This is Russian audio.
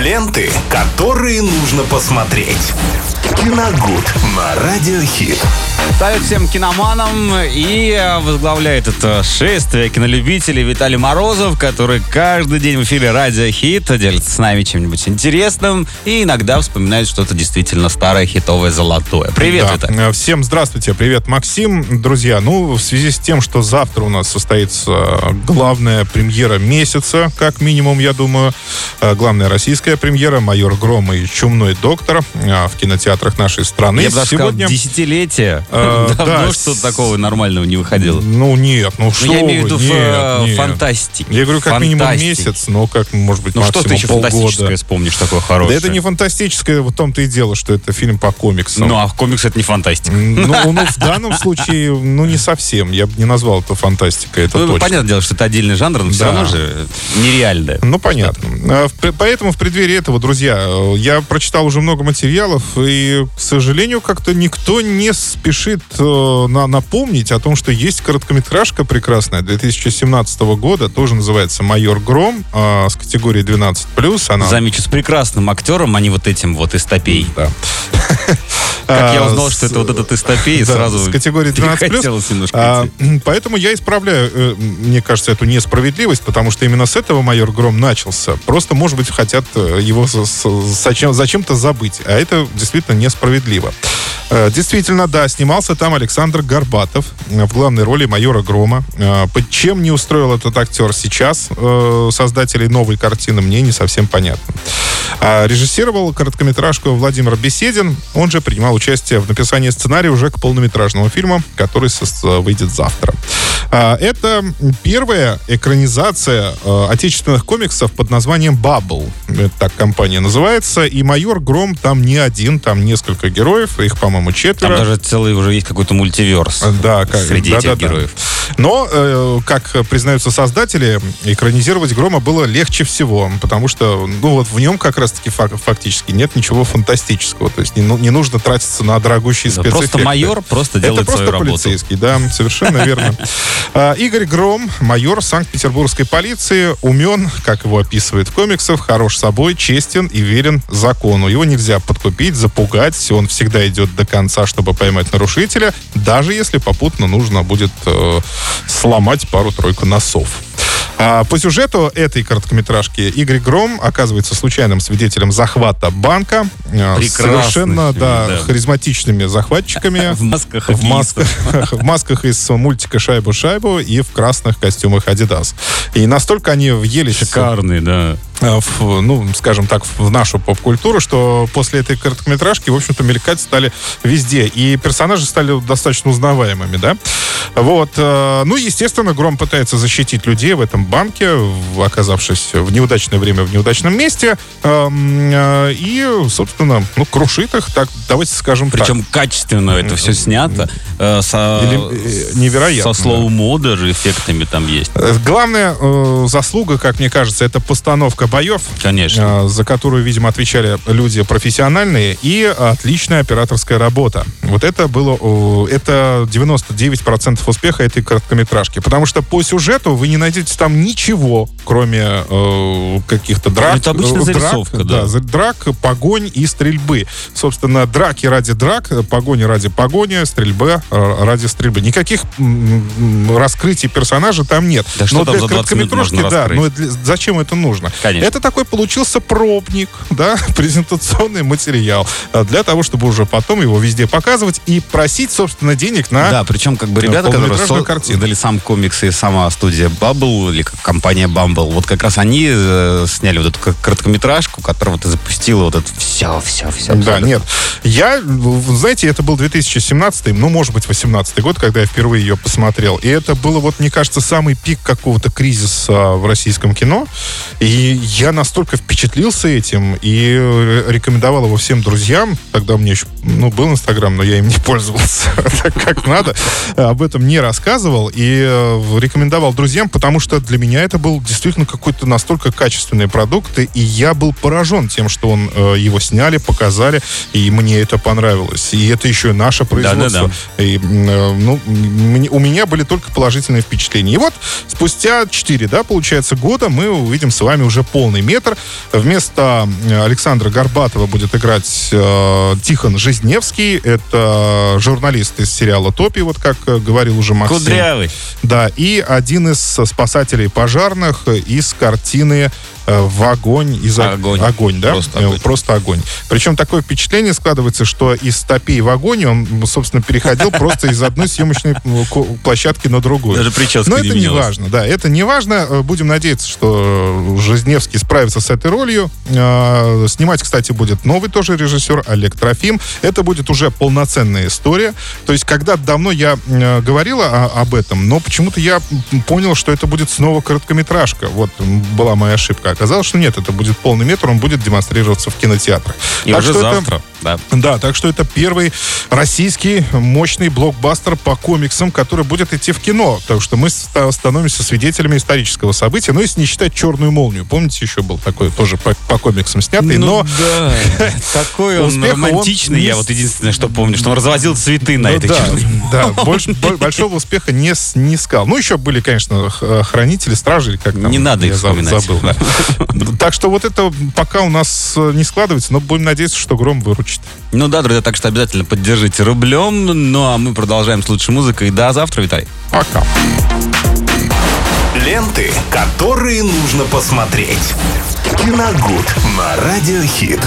Ленты, которые нужно посмотреть. Киногуд на Радиохит. Ставит всем киноманам и возглавляет это шествие кинолюбителей Виталий Морозов, который каждый день в эфире Радио Хит делится с нами чем-нибудь интересным и иногда вспоминает что-то действительно старое, хитовое, золотое. Привет, Да. Виталий. Э, Всем здравствуйте. Привет, Максим. Друзья, ну, в связи с тем, что завтра у нас состоится э, главная премьера месяца, как минимум, я думаю, э, главная российская премьера «Майор Гром» и «Чумной доктор» э, в кинотеатрах нашей страны. Я бы даже сказал, десятилетие. Э, Давно да, что-то такого нормального не выходило. Ну, нет, ну что Ну, я имею в виду нет, фантастике. Я говорю, как минимум месяц, но как, может быть, Ну что ты еще полгода. фантастическое вспомнишь такое Да хорошее? это не фантастическое, в том-то и дело, что это фильм по комиксам. Ну, а комикс это не фантастика. Ну, ну, в данном случае, ну, не совсем. Я бы не назвал это фантастикой, это Ну, точно. понятное дело, что это отдельный жанр, но все Да. равно же нереальное. Ну, понятно. А, Поэтому в преддверии этого, друзья, э, я прочитал уже много материалов, и, к сожалению, как-то никто не спешит э, на- напомнить о том, что есть короткометражка прекрасная 2017 года, тоже называется «Майор Гром», а, с категории 12+. Она... Замечу, с прекрасным актером, а не вот этим вот истопей. Да. Как я А, узнал, что это вот этот истопей, Да, сразу с категории 12+. перехотелось немножко А, поэтому я исправляю, э, мне кажется, эту несправедливость, потому что именно с этого майор Гром начался. Просто, может быть, хотят э, его зачем-то забыть. А это действительно несправедливо. Э, Действительно, да, снимался там Александр Горбатов э, в главной роли майора Грома. Э, Чем не устроил этот актер сейчас создателей новой картины, мне не совсем понятно. А Режиссировал короткометражку Владимир Беседин. Он же принимал участие в написании сценария уже к полнометражному фильму, который выйдет завтра. А, Это первая экранизация отечественных комиксов под названием. Это так компания называется. И «Майор Гром» там не один, там несколько героев. Их, по-моему, Там четверо. даже целый уже есть какой-то мультиверс Да, как, среди да, этих да, да. героев. Но, э, как признаются создатели, экранизировать Грома было легче всего, потому что, ну, вот в нем как раз-таки фак- фактически нет ничего фантастического. То есть не, ну- не нужно тратиться на дорогущие Да, спецэффекты. Просто майор просто Это делает просто свою работу. полицейский, да, совершенно верно. А, Игорь Гром, майор Санкт-Петербургской полиции, умен, как его описывает в комиксах, хорош собой, честен и верен закону. Его нельзя подкупить, запугать, он всегда идет до конца, чтобы поймать нарушителя, даже если попутно нужно будет э, сломать пару-тройку носов. А, по сюжету этой короткометражки Игорь Гром оказывается случайным свидетелем захвата банка. э, Прекрасный Совершенно, фильм, да, да. харизматичными захватчиками. В масках В масках, в масках из мультика «Шайбу-шайбу» и в красных костюмах «Адидас». И настолько они въелись Шикарный, да. Э, в, ну, скажем так, в нашу поп-культуру, что после этой короткометражки, в общем-то, мелькать стали везде. И персонажи стали достаточно узнаваемыми, да? Вот. э, Ну, естественно, Гром пытается защитить людей в этом банке, оказавшись в неудачное время в неудачном месте. Эм, э, И, собственно, ну, крушит их, так, давайте скажем так. Причем качественно это все снято. со- Или, невероятно, Со слоумо даже эффектами там есть. Главная заслуга, как мне кажется, это постановка боев, Конечно. э, за которую, видимо, отвечали люди профессиональные, и отличная операторская работа. Вот это было, это 99% успеха этой короткометражки. Потому что по сюжету вы не найдете там ничего, кроме э, каких-то драк. Это обычная э, драк, зарисовка, да. за- драк, погонь и стрельбы. Собственно, драки ради драк, погони ради погони, стрельбы э, ради стрельбы. Никаких раскрытий персонажа там нет. Да что Но там для за 20 минут короткометражки, да, раскрыть? но для- зачем это нужно? Конечно. Это такой получился пробник, да, презентационный материал э, для того, чтобы уже потом его везде показывать и просить, собственно, денег на... Да, причем как бы ребята, которые со- создали сам комикс и сама студия Bubble, или компания Bumble, вот как раз они э, сняли вот эту короткометражку, которая вот и запустила вот это все, все, все. Да, нет. Я, знаете, это был 2017, ну, может быть, 18 год, когда я впервые ее посмотрел. И это было, вот, мне кажется, самый пик какого-то кризиса в российском кино. И я настолько впечатлился этим и э, рекомендовал его всем друзьям. Тогда у меня еще, ну, был Инстаграм, но я им не пользовался так, как надо. Об этом не рассказывал и э, рекомендовал друзьям, потому что для меня это был действительно какой-то настолько качественный продукт, и я был поражен тем, что он э, его сняли, показали, и мне это понравилось. И это еще и наше производство. И, м, э, ну, м- у меня были только положительные впечатления. И вот спустя 4, да, получается, года мы увидим с вами уже полный метр. Вместо э, Александра Горбатова будет играть э, Тихон Жизневский. Это журналист из сериала «Топи», вот как э, говорил уже Максим. Кудрявый. Да, и один из спасателей пожарных из картины э, в огонь из Огонь. огонь, да, Просто огонь. просто огонь. Причем такое впечатление складывается, что из топей в огонь он, собственно, переходил просто из одной съемочной площадки на другую. Даже прическа Но это не важно, да, это не важно. Будем надеяться, что Жизневский справится с этой ролью. Э, Снимать, кстати, будет новый тоже режиссер Олег Трофим. Это будет уже полноценная история. То есть, когда давно я говорила об этом, но почему-то я понял, что это будет снова короткометражка. Вот была моя ошибка. Оказалось, что нет, это будет полный метр, он будет демонстрироваться в кинотеатрах. И Так уже что это- завтра. Да. да, так что это первый российский мощный блокбастер по комиксам, который будет идти в кино. Так что мы ста- становимся свидетелями исторического события. Ну, если не считать «Черную молнию». Помните, еще был такой тоже по, по комиксам снятый, но... Ну да, такой он романтичный. Я вот единственное, что помню, что он развозил цветы на Ну этой черной да, большого успеха не снискал. Ну, еще были, конечно, хранители, стражи, как там. Не надо их вспоминать. Забыл. Так что вот это пока у нас э, не складывается, но будем надеяться, что Гром выручит. Ну да, друзья, так что обязательно поддержите рублем. Ну а мы продолжаем с лучшей музыкой. До завтра, Виталий. Пока. Ленты, которые нужно посмотреть. Киногуд на Радиохит.